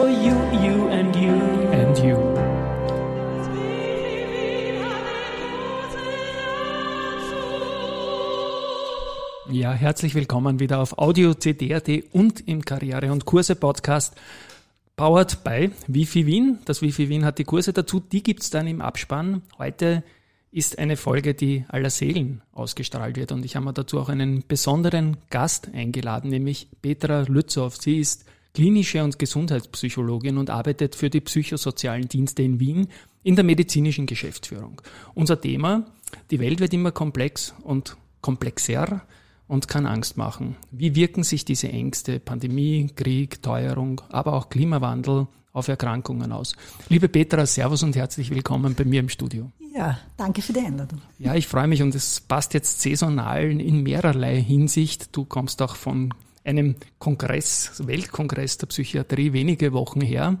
for you, you and you. And you. Ja, herzlich willkommen wieder auf Audio CD.at und im Karriere- und Kurse-Podcast. Powered by Wifi Wien. Das Wifi Wien hat die Kurse dazu, die gibt's dann im Abspann. Heute ist eine Folge, die aller Seelen ausgestrahlt wird und ich habe mir dazu auch einen besonderen Gast eingeladen, nämlich Petra Lützow. Sie ist klinische und Gesundheitspsychologin und arbeitet für die psychosozialen Dienste in Wien in der medizinischen Geschäftsführung. Unser Thema, die Welt wird immer komplex und komplexer und kann Angst machen. Wie wirken sich diese Ängste, Pandemie, Krieg, Teuerung, aber auch Klimawandel auf Erkrankungen aus? Liebe Petra, Servus und herzlich willkommen bei mir im Studio. Ja, danke für die Einladung. Ja, ich freue mich und es passt jetzt saisonal in mehrerlei Hinsicht. Du kommst auch von einem Kongress, Weltkongress der Psychiatrie, wenige Wochen her.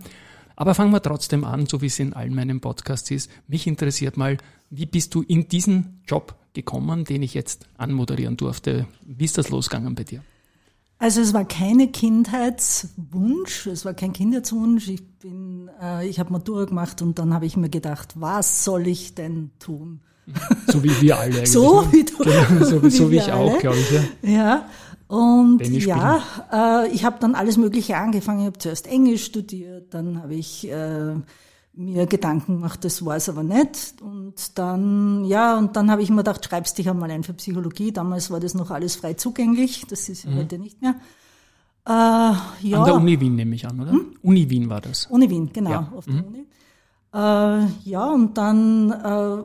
Aber fangen wir trotzdem an, so wie es in all meinen Podcasts ist. Mich interessiert mal, wie bist du in diesen Job gekommen, den ich jetzt anmoderieren durfte? Wie ist das losgegangen bei dir? Also es war keine Kindheitswunsch, es war kein Kindheitswunsch. Ich bin, äh, ich habe Matura gemacht und dann habe ich mir gedacht, was soll ich denn tun? So wie wir alle. Eigentlich, so ne? wie du, genau, so, wie so wie ich auch, alle. glaube ich. Ja. Ja, und ja, äh, ich habe dann alles Mögliche angefangen. Ich habe zuerst Englisch studiert, dann habe ich äh, mir Gedanken gemacht, das war es aber nicht. Und dann, ja, und dann habe ich mir gedacht, schreibst dich einmal ein für Psychologie. Damals war das noch alles frei zugänglich, das ist ja heute nicht mehr. Äh, ja, Mhm. An der Uni Wien nehme ich an, oder? Uni Wien war das. Uni Wien, genau, Ja. auf der Uni. Äh, ja, und dann, äh,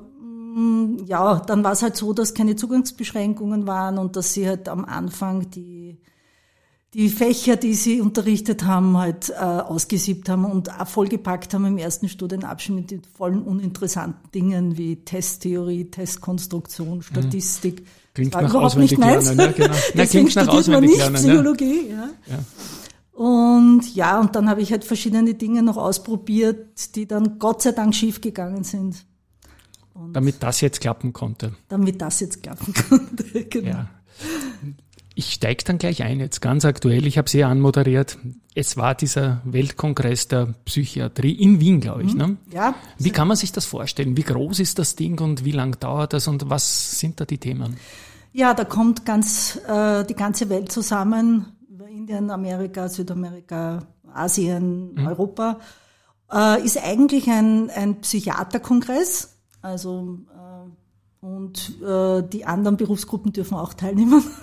ja, dann war es halt so, dass keine Zugangsbeschränkungen waren und dass sie halt am Anfang die, die Fächer, die sie unterrichtet haben, halt äh, ausgesiebt haben und auch vollgepackt haben im ersten Studienabschnitt mit vollen uninteressanten Dingen wie Testtheorie, Testkonstruktion, Statistik. Mhm. Klingt Das war nach überhaupt nicht meins. lernen, ja, genau. Na, Deswegen klingt nach man nicht lernen. Psychologie. Ja. Ja. Und ja, und dann habe ich halt verschiedene Dinge noch ausprobiert, die dann Gott sei Dank schief gegangen sind, Damit das jetzt klappen konnte. damit das jetzt klappen konnte. Genau. Ja. Ich steige dann gleich ein, jetzt ganz aktuell. Ich habe sie anmoderiert. Es war dieser Weltkongress der Psychiatrie in Wien, glaube ich. Ne? ja, Wie kann man sich das vorstellen? Wie groß ist das Ding und wie lang dauert das und was sind da die Themen? ja, da kommt ganz äh, die ganze Welt zusammen, Indien, Amerika, Südamerika, Asien, Europa. Äh, ist eigentlich ein, ein Psychiaterkongress, also äh, und äh, die anderen Berufsgruppen dürfen auch teilnehmen.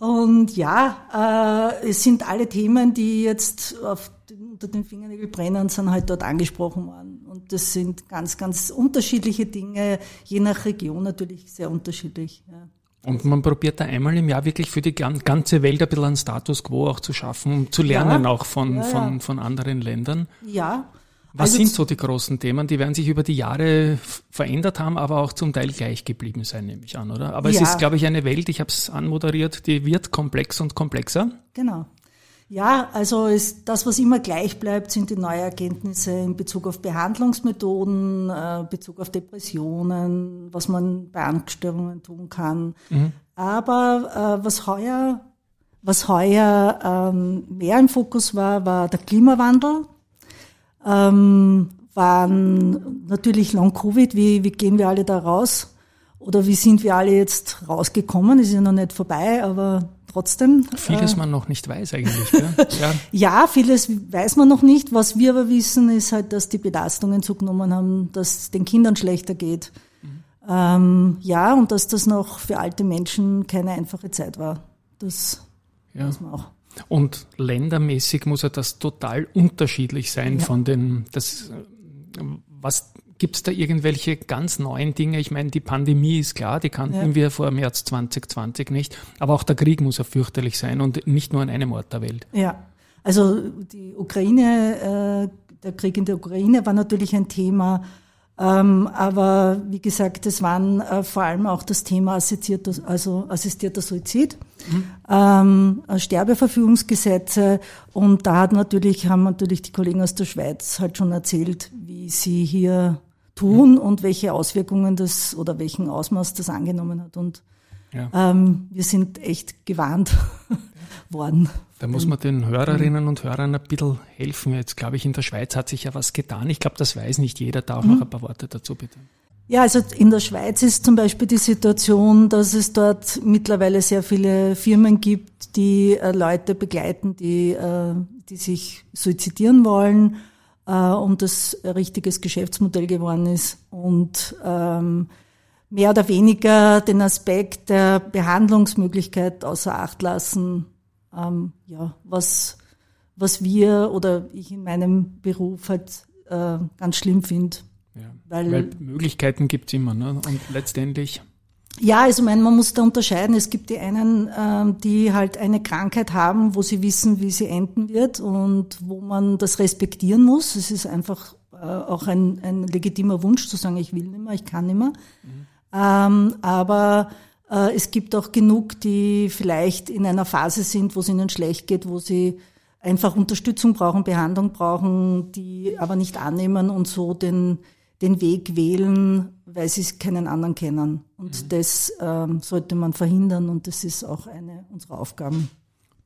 Und ja, äh, es sind alle Themen, die jetzt auf, unter den Fingernägeln brennen, sind halt dort angesprochen worden. Und das sind ganz, ganz unterschiedliche Dinge, je nach Region natürlich sehr unterschiedlich. Ja. Und man probiert da einmal im Jahr wirklich für die gan- ganze Welt ein bisschen einen Status quo auch zu schaffen, um zu lernen Ja. auch von, Ja, ja. von, von anderen Ländern. ja. Was Also sind so die großen Themen? Die werden sich über die Jahre verändert haben, aber auch zum Teil gleich geblieben sein, nehme ich an, oder? Aber es Ja. ist, glaube ich, eine Welt, ich habe es anmoderiert, die wird komplex und komplexer. Genau. Ja, also ist, das, was immer gleich bleibt, sind die neuen Erkenntnisse in Bezug auf Behandlungsmethoden, äh, Bezug auf Depressionen, was man bei Angststörungen tun kann. Aber äh, was heuer, was heuer ähm, mehr im Fokus war, war der Klimawandel. Ähm, waren natürlich Long-Covid, wie, wie gehen wir alle da raus? Oder wie sind wir alle jetzt rausgekommen? Ist ja noch nicht vorbei, aber trotzdem. Vieles man noch nicht weiß eigentlich. Gell? Ja. Ja, vieles weiß man noch nicht. Was wir aber wissen, ist halt, dass die Belastungen zugenommen haben, dass es den Kindern schlechter geht. Ähm, ja, und dass das noch für alte Menschen keine einfache Zeit war. Das Ja. weiß man auch. Und ländermäßig muss ja das total unterschiedlich sein Ja. von den, das, was Gibt es da irgendwelche ganz neuen Dinge? Ich meine, die Pandemie ist klar, die kannten Ja. wir vor März 2020 nicht. Aber auch der Krieg muss ja fürchterlich sein und nicht nur an einem Ort der Welt. Ja, also die Ukraine, äh, der Krieg in der Ukraine war natürlich ein Thema, aber wie gesagt, es waren äh, vor allem auch das Thema assistierter, also assistierter Suizid, ähm, äh, Sterbeverfügungsgesetze und da hat natürlich, haben natürlich die Kollegen aus der Schweiz halt schon erzählt, wie sie hier tun und welche Auswirkungen das oder welchen Ausmaß das angenommen hat. Und ja. ähm, wir sind echt gewarnt worden. Da muss man den Hörerinnen und Hörern ein bisschen helfen. Jetzt glaube ich, in der Schweiz hat sich ja was getan. Ich glaube, das weiß nicht jeder. Da auch mhm. noch ein paar Worte dazu, bitte. Ja, also in der Schweiz ist zum Beispiel die Situation, dass es dort mittlerweile sehr viele Firmen gibt, die äh, Leute begleiten, die, äh, die sich suizidieren wollen äh, und das ein richtiges Geschäftsmodell geworden ist und ähm, mehr oder weniger den Aspekt der Behandlungsmöglichkeit außer Acht lassen, ähm, ja, was, was wir oder ich in meinem Beruf halt äh, ganz schlimm finde. Ja, weil, weil Möglichkeiten gibt's immer, ne? Und letztendlich. Ja, also mein, man muss da unterscheiden. Es gibt die einen, ähm, die halt eine Krankheit haben, wo sie wissen, wie sie enden wird und wo man das respektieren muss. Es ist einfach äh, auch ein, ein legitimer Wunsch zu sagen, ich will nicht mehr, ich kann nicht mehr. Mhm. Ähm, aber äh, es gibt auch genug, die vielleicht in einer Phase sind, wo es ihnen schlecht geht, wo sie einfach Unterstützung brauchen, Behandlung brauchen, die aber nicht annehmen und so den den Weg wählen, weil sie keinen anderen kennen. Und mhm. das ähm, sollte man verhindern und das ist auch eine unserer Aufgaben.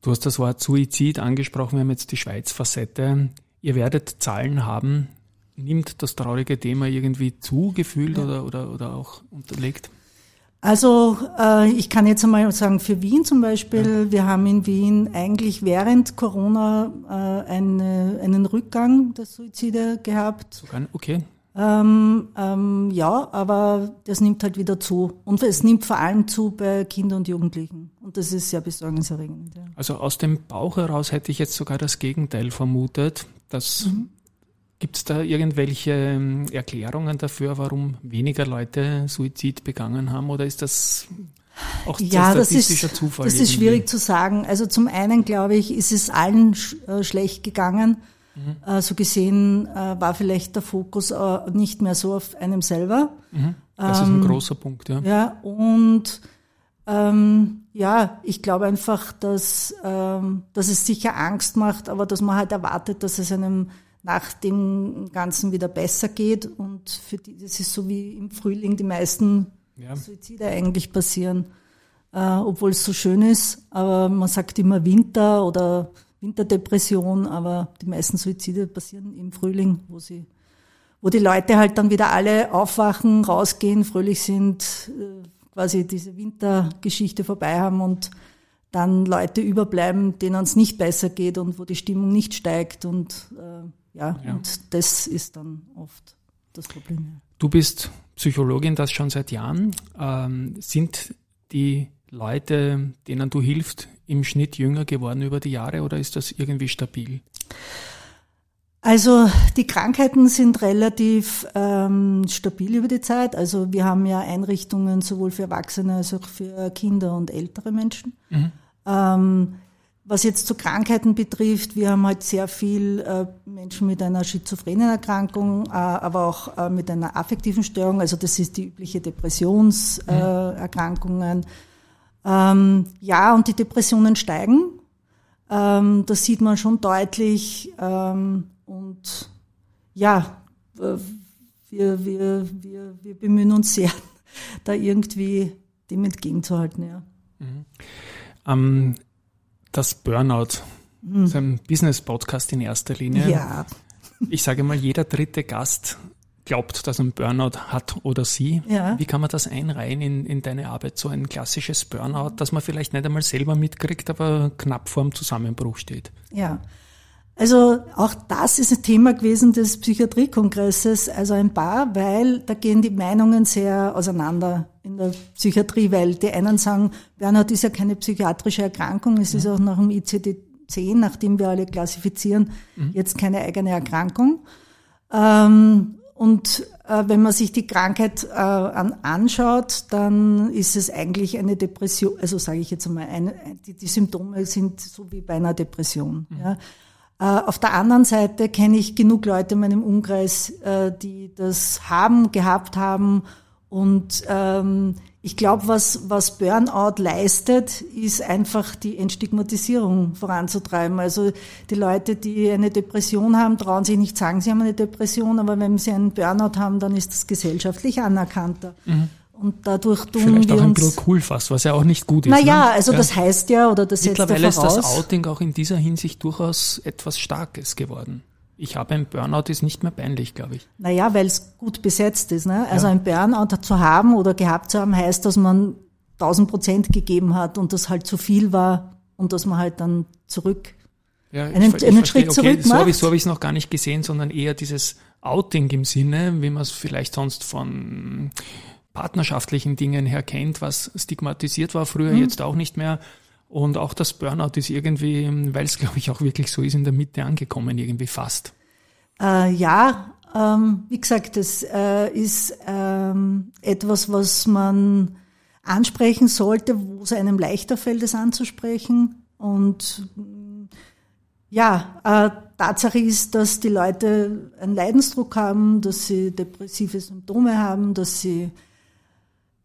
Du hast das Wort Suizid angesprochen, wir haben jetzt die Schweiz-Facette. Ihr werdet Zahlen haben. Nimmt das traurige Thema irgendwie zugefühlt ja. oder, oder, oder auch unterlegt? Also äh, ich kann jetzt einmal sagen, für Wien zum Beispiel, ja. wir haben in Wien eigentlich während Corona äh, eine, einen Rückgang der Suizide gehabt. Sogar, okay. Ähm, ähm, ja, aber das nimmt halt wieder zu. Und es nimmt vor allem zu bei Kindern und Jugendlichen. Und das ist sehr besorgniserregend. Ja. Also aus dem Bauch heraus hätte ich jetzt sogar das Gegenteil vermutet. Dass mhm. Gibt es da irgendwelche ähm, Erklärungen dafür, warum weniger Leute Suizid begangen haben? Oder ist das auch ja, statistischer das ist, Zufall? Das irgendwie? ist schwierig zu sagen. Also zum einen, glaube ich, ist es allen sch äh, schlecht gegangen Mhm. Äh, so gesehen äh, war vielleicht der Fokus äh, nicht mehr so auf einem selber. Mhm. Das ähm, ist ein ähm, großer Punkt, ja. Ja, und ähm, ja, ich glaube einfach, dass, ähm, dass es sicher Angst macht, aber dass man halt erwartet, dass es einem nach dem Ganzen wieder besser geht. Und für die, das ist so wie im Frühling die meisten ja. Suizide eigentlich passieren, äh, obwohl es so schön ist. Aber man sagt immer Winter oder Winterdepression, aber die meisten Suizide passieren im Frühling, wo sie, wo die Leute halt dann wieder alle aufwachen, rausgehen, fröhlich sind, äh, quasi diese Wintergeschichte vorbei haben und dann Leute überbleiben, denen es nicht besser geht und wo die Stimmung nicht steigt und äh, ja, ja, und das ist dann oft das Problem. Du bist Psychologin, das schon seit Jahren. Ähm, sind die Leute, denen du hilfst, im Schnitt jünger geworden über die Jahre oder ist das irgendwie stabil? Also die Krankheiten sind relativ ähm, stabil über die Zeit. Also wir haben ja Einrichtungen sowohl für Erwachsene als auch für Kinder und ältere Menschen. Mhm. Ähm, was jetzt zu Krankheiten betrifft, wir haben halt sehr viel äh, Menschen mit einer schizophrenen Erkrankung, äh, aber auch äh, mit einer affektiven Störung. Also das ist die übliche Depressionserkrankungen. Mhm. Ähm, ja, und die Depressionen steigen. Ähm, das sieht man schon deutlich. Ähm, und ja, wir, wir, wir, wir bemühen uns sehr, da irgendwie dem entgegenzuhalten. Ja. Mhm. Ähm, das Burnout, mhm. ist ein Business-Podcast in erster Linie. Ja. Ich sage mal, jeder dritte Gast glaubt, dass er einen Burnout hat oder sie. Ja. Wie kann man das einreihen in, in deine Arbeit, so ein klassisches Burnout, das man vielleicht nicht einmal selber mitkriegt, aber knapp vorm Zusammenbruch steht? Ja. Also auch das ist ein Thema gewesen des Psychiatriekongresses, also ein paar, weil da gehen die Meinungen sehr auseinander in der Psychiatrie, weil die einen sagen, Burnout ist ja keine psychiatrische Erkrankung, es ist auch nach dem ICD-10, nachdem wir alle klassifizieren, mhm. jetzt keine eigene Erkrankung. Ähm, und äh, wenn man sich die Krankheit äh, an, anschaut, dann ist es eigentlich eine Depression, also sage ich jetzt einmal, eine, die, die Symptome sind so wie bei einer Depression. Mhm. Ja. Äh, auf der anderen Seite kenne ich genug Leute in meinem Umkreis, äh, die das haben, gehabt haben Und ähm, ich glaube, was, was Burnout leistet, ist einfach die Entstigmatisierung voranzutreiben. Also die Leute, die eine Depression haben, trauen sich nicht sagen, sie haben eine Depression, aber wenn sie einen Burnout haben, dann ist das gesellschaftlich anerkannter. Mhm. Und dadurch tun Vielleicht wir auch ein uns, bisschen cool fast, was ja auch nicht gut ist. Naja, ne? also Ja. das heißt ja, oder das setzt ja Mittlerweile ist das Outing auch in dieser Hinsicht durchaus etwas Starkes geworden. Ich habe ein Burnout, ist nicht mehr peinlich, glaube ich. Naja, weil es gut besetzt ist. Ne? Also Ja. ein Burnout zu haben oder gehabt zu haben, heißt, dass man 1000 Prozent gegeben hat und das halt zu viel war und dass man halt dann zurück. Ja, Einen- ver- einen verstehe. Schritt zurück So habe macht. ich so habe ich es noch gar nicht gesehen, sondern eher dieses Outing im Sinne, wie man es vielleicht sonst von partnerschaftlichen Dingen her kennt, was stigmatisiert war früher, Mhm. jetzt auch nicht mehr. Und auch das Burnout ist irgendwie, weil es glaube ich auch wirklich so ist, in der Mitte angekommen, irgendwie fast. Äh, ja, ähm, wie gesagt, das äh, ist ähm, etwas, was man ansprechen sollte, wo es einem leichter fällt, es anzusprechen. Und mh, ja, äh, Tatsache ist, dass die Leute einen Leidensdruck haben, dass sie depressive Symptome haben, dass sie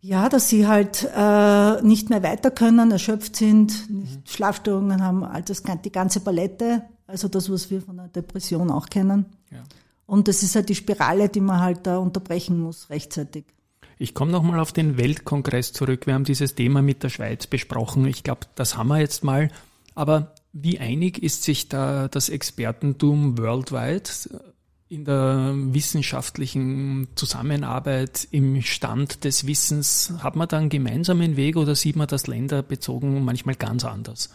ja, dass sie halt äh, nicht mehr weiter können, erschöpft sind, nicht Schlafstörungen haben, all das, die ganze Palette, also das, was wir von einer Depression auch kennen. Ja. Und das ist halt die Spirale, die man halt da unterbrechen muss rechtzeitig. Ich komme nochmal auf den Weltkongress zurück. Wir haben dieses Thema mit der Schweiz besprochen. Ich glaube, das haben wir jetzt mal. Aber wie einig ist sich da das Expertentum worldwide in der wissenschaftlichen Zusammenarbeit im Stand des Wissens? Hat man da einen gemeinsamen Weg oder sieht man das länderbezogen manchmal ganz anders?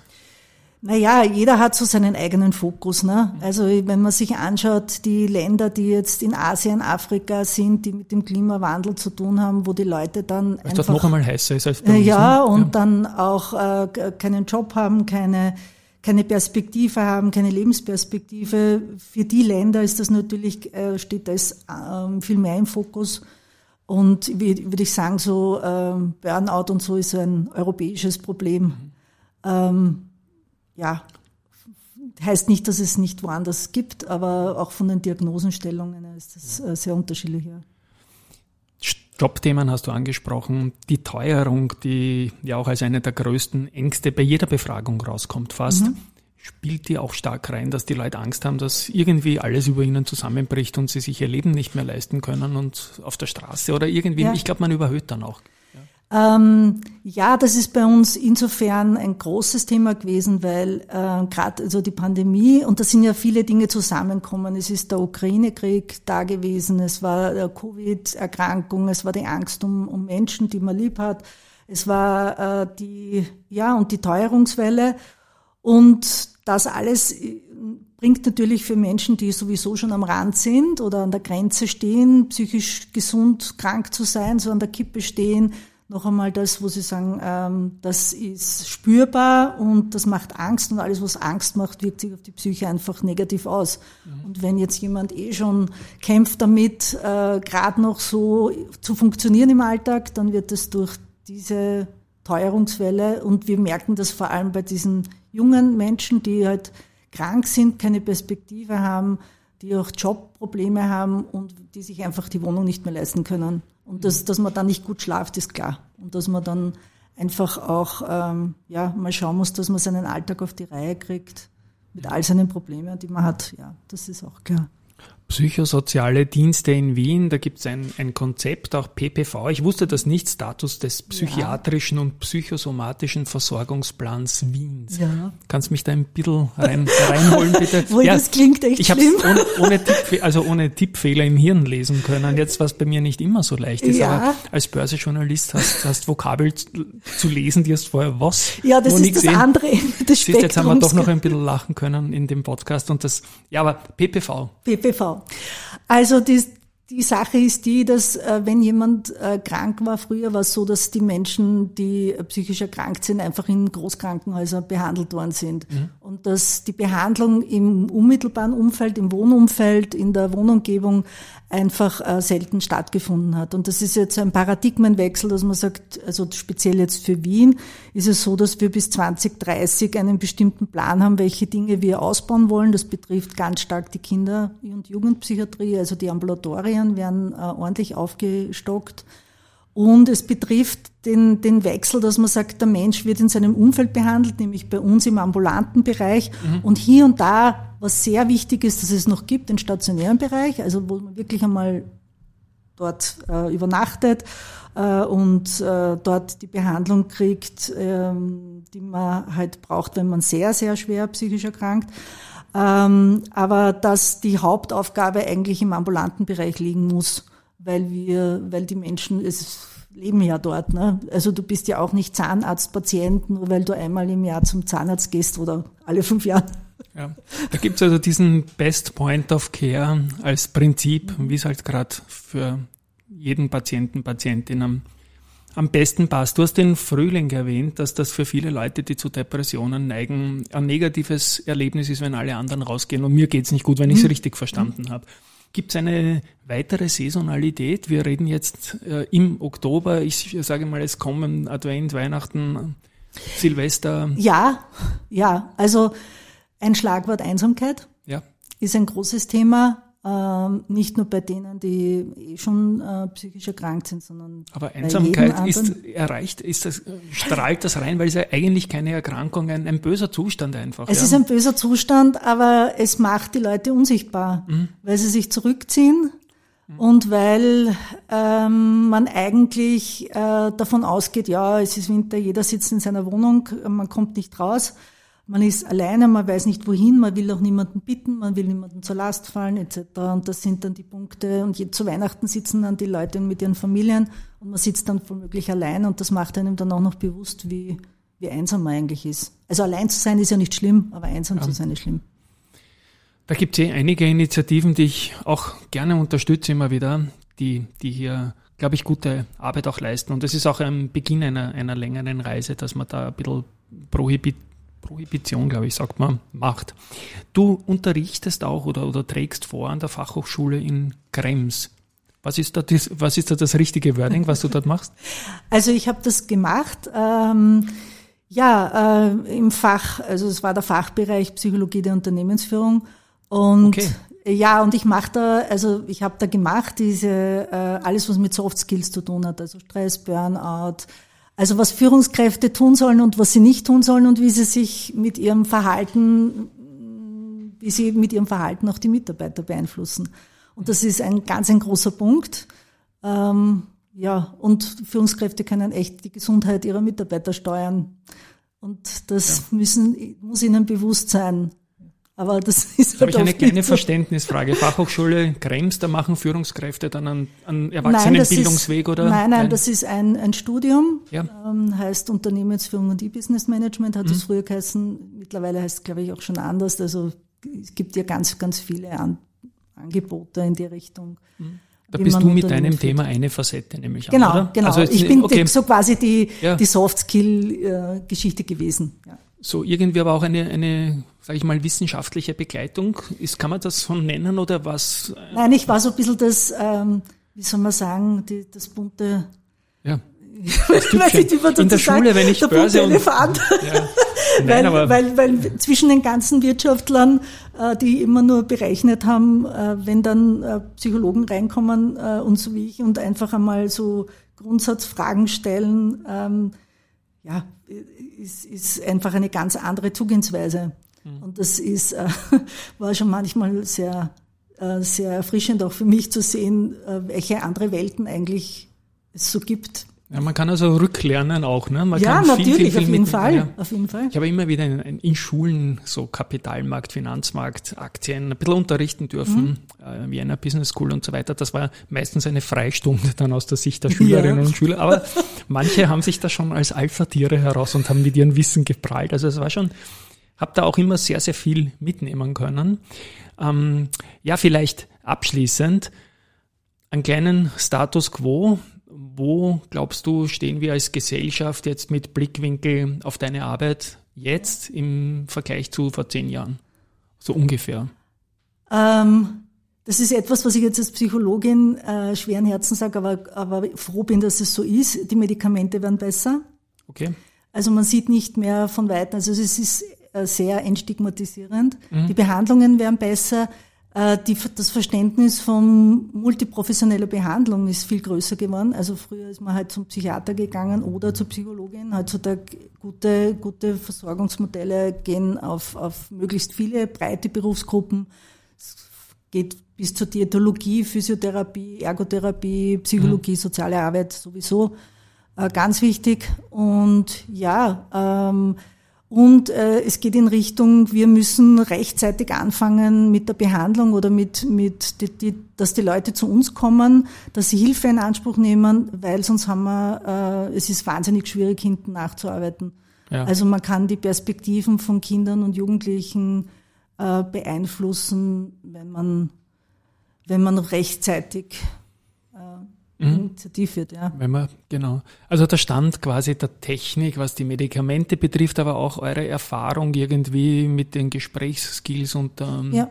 Naja, jeder hat so seinen eigenen Fokus. Ne? Also wenn man sich anschaut, die Länder, die jetzt in Asien, Afrika sind, die mit dem Klimawandel zu tun haben, wo die Leute dann Weil das einfach noch einmal heißer ist als bei Äh, uns. Ja, ne? und dann auch äh, keinen Job haben, keine, keine Perspektive haben, keine Lebensperspektive. Für die Länder ist das natürlich, äh, steht das ähm, viel mehr im Fokus. Und wie würde ich sagen, so ähm, Burnout und so ist ein europäisches Problem. Ähm, ja, heißt nicht, dass es nicht woanders gibt, aber auch von den Diagnosenstellungen ist das äh, sehr unterschiedlich. Ja. Jobthemen hast du angesprochen. Die Teuerung, die ja auch als eine der größten Ängste bei jeder Befragung rauskommt fast, Mhm. spielt die auch stark rein, dass die Leute Angst haben, dass irgendwie alles über ihnen zusammenbricht und sie sich ihr Leben nicht mehr leisten können und auf der Straße oder irgendwie, Ja. ich glaube, man überhöht dann auch. Ähm, ja, das ist bei uns insofern ein großes Thema gewesen, weil äh, gerade also die Pandemie und da sind ja viele Dinge zusammengekommen. Es ist der Ukraine-Krieg da gewesen, es war der Covid-Erkrankung, es war die Angst um, um Menschen, die man lieb hat, es war äh, die ja und die Teuerungswelle und das alles äh, bringt natürlich für Menschen, die sowieso schon am Rand sind oder an der Grenze stehen, psychisch gesund krank zu sein, so an der Kippe stehen, noch einmal das, wo sie sagen, ähm, das ist spürbar und das macht Angst und alles, was Angst macht, wirkt sich auf die Psyche einfach negativ aus. Und wenn jetzt jemand eh schon kämpft damit, äh, gerade noch so zu funktionieren im Alltag, dann wird es durch diese Teuerungswelle und wir merken das vor allem bei diesen jungen Menschen, die halt krank sind, keine Perspektive haben, die auch Jobprobleme haben und die sich einfach die Wohnung nicht mehr leisten können. Und das, dass man dann nicht gut schlaft, ist klar. Und dass man dann einfach auch ähm, ja, mal schauen muss, dass man seinen Alltag auf die Reihe kriegt mit all seinen Problemen, die man hat. Ja, das ist auch klar. Psychosoziale Dienste in Wien, da gibt es ein, ein Konzept, auch PPV. Ich wusste das nicht, Status des psychiatrischen und psychosomatischen Versorgungsplans Wiens. Ja. Kannst mich da ein bisschen rein, reinholen, bitte? Wohl, das klingt echt ich schlimm. ohne, ohne, Tipp, also ohne Tippfehler im Hirn lesen können. Jetzt, was bei mir nicht immer so leicht ist, Ja. aber als Börsejournalist hast, hast Vokabel zu, lesen, die hast vorher was? Ja, das ist das gesehen. andere Ende des jetzt haben wir doch noch ein bisschen lachen können in dem Podcast und das, ja, aber PPV. PPV. Also die, die Sache ist die, dass äh, wenn jemand äh, krank war, früher war es so, dass die Menschen, die äh, psychisch erkrankt sind, einfach in Großkrankenhäusern behandelt worden sind. Und dass die Behandlung im unmittelbaren Umfeld, im Wohnumfeld, in der Wohnumgebung einfach äh, selten stattgefunden hat. Und das ist jetzt ein Paradigmenwechsel, dass man sagt, also speziell jetzt für Wien ist es so, dass wir bis 2030 einen bestimmten Plan haben, welche Dinge wir ausbauen wollen. Das betrifft ganz stark die Kinder- und Jugendpsychiatrie, also die Ambulatorien werden äh, ordentlich aufgestockt. Und es betrifft den, den Wechsel, dass man sagt, der Mensch wird in seinem Umfeld behandelt, nämlich bei uns im ambulanten Bereich. Mhm. Und hier und da, was sehr wichtig ist, dass es noch gibt, den stationären Bereich, also wo man wirklich einmal dort äh, übernachtet äh, und äh, dort die Behandlung kriegt, ähm, die man halt braucht, wenn man sehr, sehr schwer psychisch erkrankt. Ähm, aber dass die Hauptaufgabe eigentlich im ambulanten Bereich liegen muss weil wir, weil die Menschen es leben ja dort. Ne? Also du bist ja auch nicht Zahnarztpatient, nur weil du einmal im Jahr zum Zahnarzt gehst oder alle fünf Jahre. Ja, da gibt es also diesen Best Point of Care als Prinzip, wie es halt gerade für jeden Patienten, Patientin am, am besten passt. Du hast den Frühling erwähnt, dass das für viele Leute, die zu Depressionen neigen, ein negatives Erlebnis ist, wenn alle anderen rausgehen. Und mir geht's nicht gut, wenn ich es mhm. richtig verstanden mhm. habe. Gibt es eine weitere Saisonalität? Wir reden jetzt äh, im Oktober. Ich sage mal, es kommen Advent, Weihnachten, Silvester. Ja, ja. Also ein Schlagwort Einsamkeit ja. ist ein großes Thema. Ähm, nicht nur bei denen, die eh schon äh, psychisch erkrankt sind, sondern aber Einsamkeit ist erreicht, ist das strahlt das rein, weil es ja eigentlich keine Erkrankung, ein, ein böser Zustand einfach. Es ja. ist ein böser Zustand, aber es macht die Leute unsichtbar, mhm. weil sie sich zurückziehen mhm. und weil ähm, man eigentlich äh, davon ausgeht, ja, es ist Winter, jeder sitzt in seiner Wohnung, man kommt nicht raus man ist alleine, man weiß nicht wohin, man will auch niemanden bitten, man will niemanden zur Last fallen etc. Und das sind dann die Punkte. Und je, zu Weihnachten sitzen dann die Leute mit ihren Familien und man sitzt dann womöglich allein und das macht einem dann auch noch bewusst, wie, wie einsam man eigentlich ist. Also allein zu sein ist ja nicht schlimm, aber einsam ja. zu sein ist schlimm. Da gibt es eh einige Initiativen, die ich auch gerne unterstütze immer wieder, die, die hier, glaube ich, gute Arbeit auch leisten. Und das ist auch ein Beginn einer, einer längeren Reise, dass man da ein bisschen prohibit Prohibition, glaube ich, sagt man, macht. Du unterrichtest auch oder, oder trägst vor an der Fachhochschule in Krems. Was ist, da das, was ist da das richtige Wording, was du dort machst? Also ich habe das gemacht. Ähm, ja, äh, im Fach, also es war der Fachbereich Psychologie der Unternehmensführung. Und okay. ja, und ich mache da, also ich habe da gemacht, diese äh, alles, was mit Soft Skills zu tun hat, also Stress, Burnout, also was Führungskräfte tun sollen und was sie nicht tun sollen und wie sie sich mit ihrem Verhalten, wie sie mit ihrem Verhalten auch die Mitarbeiter beeinflussen. Und das ist ein ganz ein großer Punkt. Ähm, ja, und Führungskräfte können echt die Gesundheit ihrer Mitarbeiter steuern. Und das ja. müssen, muss ihnen bewusst sein. Aber das ist Jetzt halt habe ich eine kleine so. Verständnisfrage. Fachhochschule Krems, da machen Führungskräfte dann einen, einen Erwachsenenbildungsweg oder? Nein, nein, nein, das ist ein, ein Studium, ja. ähm, heißt Unternehmensführung und E-Business Management, hat es mhm. früher geheißen. Mittlerweile heißt es, glaube ich, auch schon anders. Also es gibt ja ganz, ganz viele An Angebote in die Richtung. Mhm. Da bist du mit deinem Thema eine Facette, nämlich Genau, oder? genau. Also ich bin okay. so quasi die, ja. die Soft-Skill-Geschichte äh, gewesen. Ja. So irgendwie aber auch eine, eine sage ich mal, wissenschaftliche Begleitung. Ist, kann man das so nennen oder was? Nein, ich war so ein bisschen das, ähm, wie soll man sagen, die, das bunte. Ja. Das nicht, in der Schule, wenn ich der Börse bunte Elefant. Ja. Nein, weil, weil, weil zwischen den ganzen Wirtschaftlern, äh, die immer nur berechnet haben, äh, wenn dann äh, Psychologen reinkommen und so wie ich und einfach einmal so Grundsatzfragen stellen, ähm, ja, ist, ist einfach eine ganz andere Zugehensweise. Mhm. Und das ist, äh, war schon manchmal sehr, äh, sehr erfrischend auch für mich zu sehen, äh, welche andere Welten eigentlich es so gibt. Ja, man kann also rücklernen auch, ne? Man ja, natürlich, viel, viel, viel auf, jeden Fall, ja. auf jeden Fall. Ich habe immer wieder in, in, Schulen so Kapitalmarkt, Finanzmarkt, Aktien ein bisschen unterrichten dürfen, mhm. äh, Vienna Business School und so weiter. Das war meistens eine Freistunde dann aus der Sicht der Schülerinnen ja. und Schüler. Aber manche haben sich da schon als Alpha-Tiere heraus und haben mit ihrem Wissen geprallt. Also es war schon habe da auch immer sehr, sehr viel mitnehmen können. Ähm, ja, vielleicht abschließend einen kleinen Status quo. Wo glaubst du, stehen wir als Gesellschaft jetzt mit Blickwinkel auf deine Arbeit jetzt im Vergleich zu vor zehn Jahren? So ungefähr. Ähm, das ist etwas, was ich jetzt als Psychologin äh, schweren Herzen sage, aber, aber froh bin, dass es so ist. Die Medikamente werden besser. Okay. Also man sieht nicht mehr von weitem, also es ist äh, sehr entstigmatisierend. Mhm. Die Behandlungen werden besser. Äh, die, das Verständnis von multiprofessioneller Behandlung ist viel größer geworden. Also früher ist man halt zum Psychiater gegangen oder zur Psychologin. Heutzutage gute, gute Versorgungsmodelle gehen auf, auf möglichst viele breite Berufsgruppen. Es geht bis zur Diätologie, Physiotherapie, Ergotherapie, Psychologie, mhm. soziale Arbeit sowieso äh, ganz wichtig. Und ja, ähm, und äh, es geht in Richtung, wir müssen rechtzeitig anfangen mit der Behandlung oder mit, mit die, die, dass die Leute zu uns kommen, dass sie Hilfe in Anspruch nehmen, weil sonst haben wir, äh, es ist wahnsinnig schwierig, hinten nachzuarbeiten. Ja. Also man kann die Perspektiven von Kindern und Jugendlichen äh, beeinflussen, wenn man, wenn man rechtzeitig mhm. Initiativ wird, ja. Wenn man, genau. Also der Stand quasi der Technik, was die Medikamente betrifft, aber auch eure Erfahrung irgendwie mit den Gesprächsskills und ähm, ja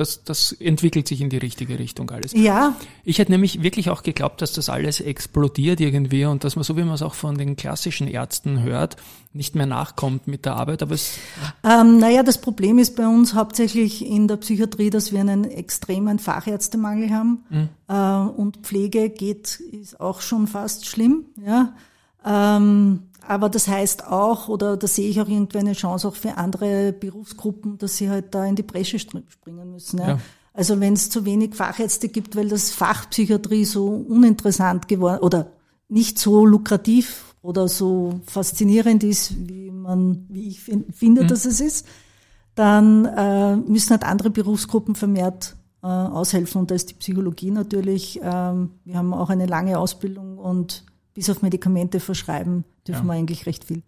das, das entwickelt sich in die richtige Richtung alles. Ja. Ich hätte nämlich wirklich auch geglaubt, dass das alles explodiert irgendwie und dass man, so wie man es auch von den klassischen Ärzten hört, nicht mehr nachkommt mit der Arbeit. Aber es ähm, naja, das Problem ist bei uns hauptsächlich in der Psychiatrie, dass wir einen extremen Fachärztemangel haben. Mhm. Äh, und Pflege geht, ist auch schon fast schlimm. Ja. Ähm, aber das heißt auch, oder da sehe ich auch irgendwie eine Chance auch für andere Berufsgruppen, dass sie halt da in die Bresche springen müssen. Ja. ja. Also wenn es zu wenig Fachärzte gibt, weil das Fach Psychiatrie so uninteressant geworden oder nicht so lukrativ oder so faszinierend ist, wie man, wie ich find, finde, mhm. dass es ist, dann äh, müssen halt andere Berufsgruppen vermehrt äh, aushelfen. Und da ist die Psychologie natürlich, ähm, wir haben auch eine lange Ausbildung und bis auf Medikamente verschreiben, dürfen ja. wir eigentlich recht viel.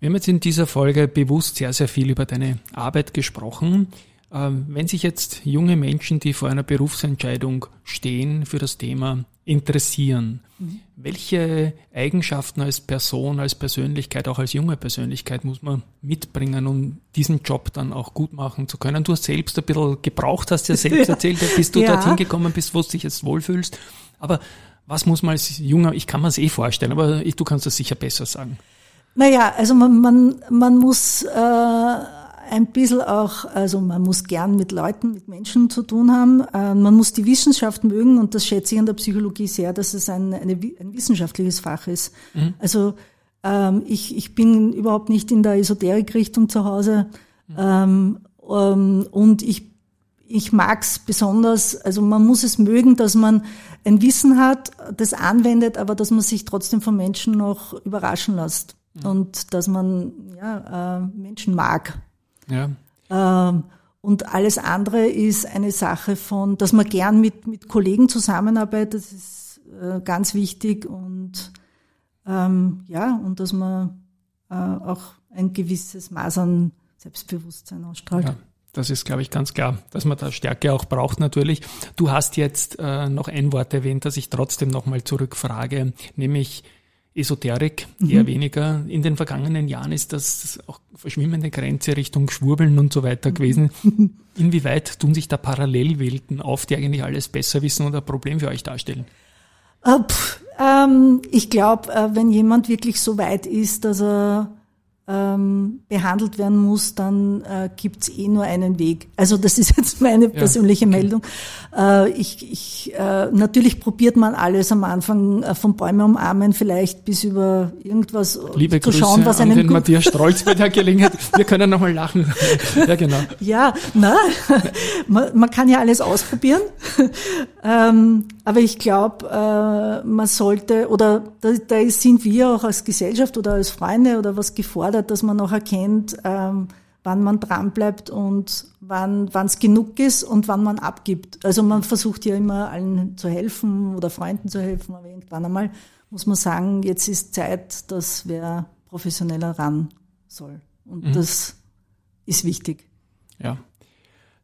Wir haben jetzt in dieser Folge bewusst sehr, sehr viel über deine Arbeit gesprochen. Ähm, wenn sich jetzt junge Menschen, die vor einer Berufsentscheidung stehen, für das Thema interessieren, mhm. welche Eigenschaften als Person, als Persönlichkeit, auch als junge Persönlichkeit muss man mitbringen, um diesen Job dann auch gut machen zu können? Du hast selbst ein bisschen gebraucht, hast ja selbst erzählt, bis du ja. dorthin gekommen bist, wo du dich jetzt wohlfühlst. Aber was muss man als junger, ich kann mir es eh vorstellen, aber ich, du kannst das sicher besser sagen. Naja, also man, man, man muss äh, ein bisschen auch, also man muss gern mit Leuten, mit Menschen zu tun haben. Äh, man muss die Wissenschaft mögen und das schätze ich an der Psychologie sehr, dass es ein, eine, ein wissenschaftliches Fach ist. Mhm. Also ähm, ich, ich bin überhaupt nicht in der Esoterik-Richtung zu Hause mhm. ähm, ähm, und ich ich mag's besonders, also man muss es mögen, dass man ein Wissen hat, das anwendet, aber dass man sich trotzdem von Menschen noch überraschen lässt mhm. und dass man ja, äh, Menschen mag. Ja. Ähm, und alles andere ist eine Sache von, dass man gern mit, mit Kollegen zusammenarbeitet, das ist äh, ganz wichtig und ähm, ja, und dass man äh, auch ein gewisses Maß an Selbstbewusstsein ausstrahlt. Ja. Das ist, glaube ich, ganz klar, dass man da Stärke auch braucht natürlich. Du hast jetzt äh, noch ein Wort erwähnt, das ich trotzdem nochmal zurückfrage, nämlich Esoterik, mhm. eher weniger. In den vergangenen Jahren ist das auch verschwimmende Grenze Richtung Schwurbeln und so weiter gewesen. Inwieweit tun sich da Parallelwelten auf, die eigentlich alles besser wissen und ein Problem für euch darstellen? Äh, pff, ähm, ich glaube, äh, wenn jemand wirklich so weit ist, dass er ähm, behandelt werden muss, dann äh, gibt's eh nur einen Weg. Also das ist jetzt meine persönliche ja, okay. Meldung. Äh, ich, ich, äh, natürlich probiert man alles am Anfang äh, von Bäume umarmen, vielleicht bis über irgendwas Liebe zu Grüße schauen, was einem an den gut Matthias Strolz bei der Gelegenheit. Wir können nochmal lachen. ja, genau. Ja, na, man, man kann ja alles ausprobieren. ähm, aber ich glaube, äh, man sollte, oder da, da sind wir auch als Gesellschaft oder als Freunde oder was gefordert, dass man auch erkennt, ähm, wann man dranbleibt und wann es genug ist und wann man abgibt. Also man versucht ja immer allen zu helfen oder Freunden zu helfen, aber irgendwann einmal muss man sagen, jetzt ist Zeit, dass wer professioneller ran soll. Und mhm. das ist wichtig. Ja.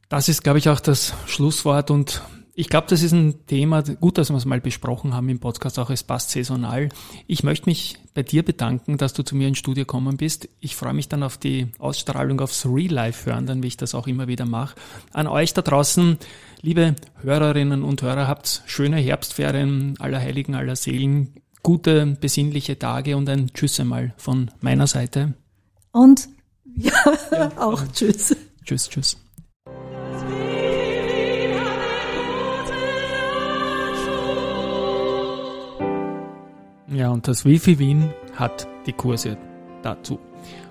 Das ist, glaube ich, auch das Schlusswort und ich glaube, das ist ein Thema, gut, dass wir es mal besprochen haben im Podcast, auch es passt saisonal. Ich möchte mich bei dir bedanken, dass du zu mir ins Studio gekommen bist. Ich freue mich dann auf die Ausstrahlung aufs Real Life hören, dann wie ich das auch immer wieder mache. An euch da draußen, liebe Hörerinnen und Hörer, habt schöne Herbstferien, aller Heiligen, aller Seelen, gute, besinnliche Tage und ein Tschüss einmal von meiner Seite. Und ja, ja auch Tschüss. Tschüss, tschüss. Und das Wifi Wien hat die Kurse dazu.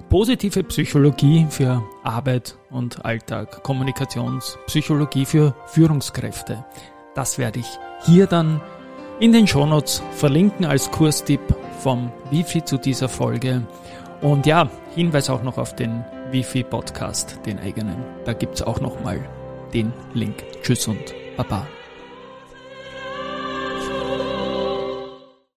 Positive Psychologie für Arbeit und Alltag, Kommunikationspsychologie für Führungskräfte. Das werde ich hier dann in den Shownotes verlinken als Kurstipp vom Wifi zu dieser Folge. Und ja, Hinweis auch noch auf den Wifi Podcast, den eigenen. Da gibt's auch noch mal den Link. Tschüss und Baba.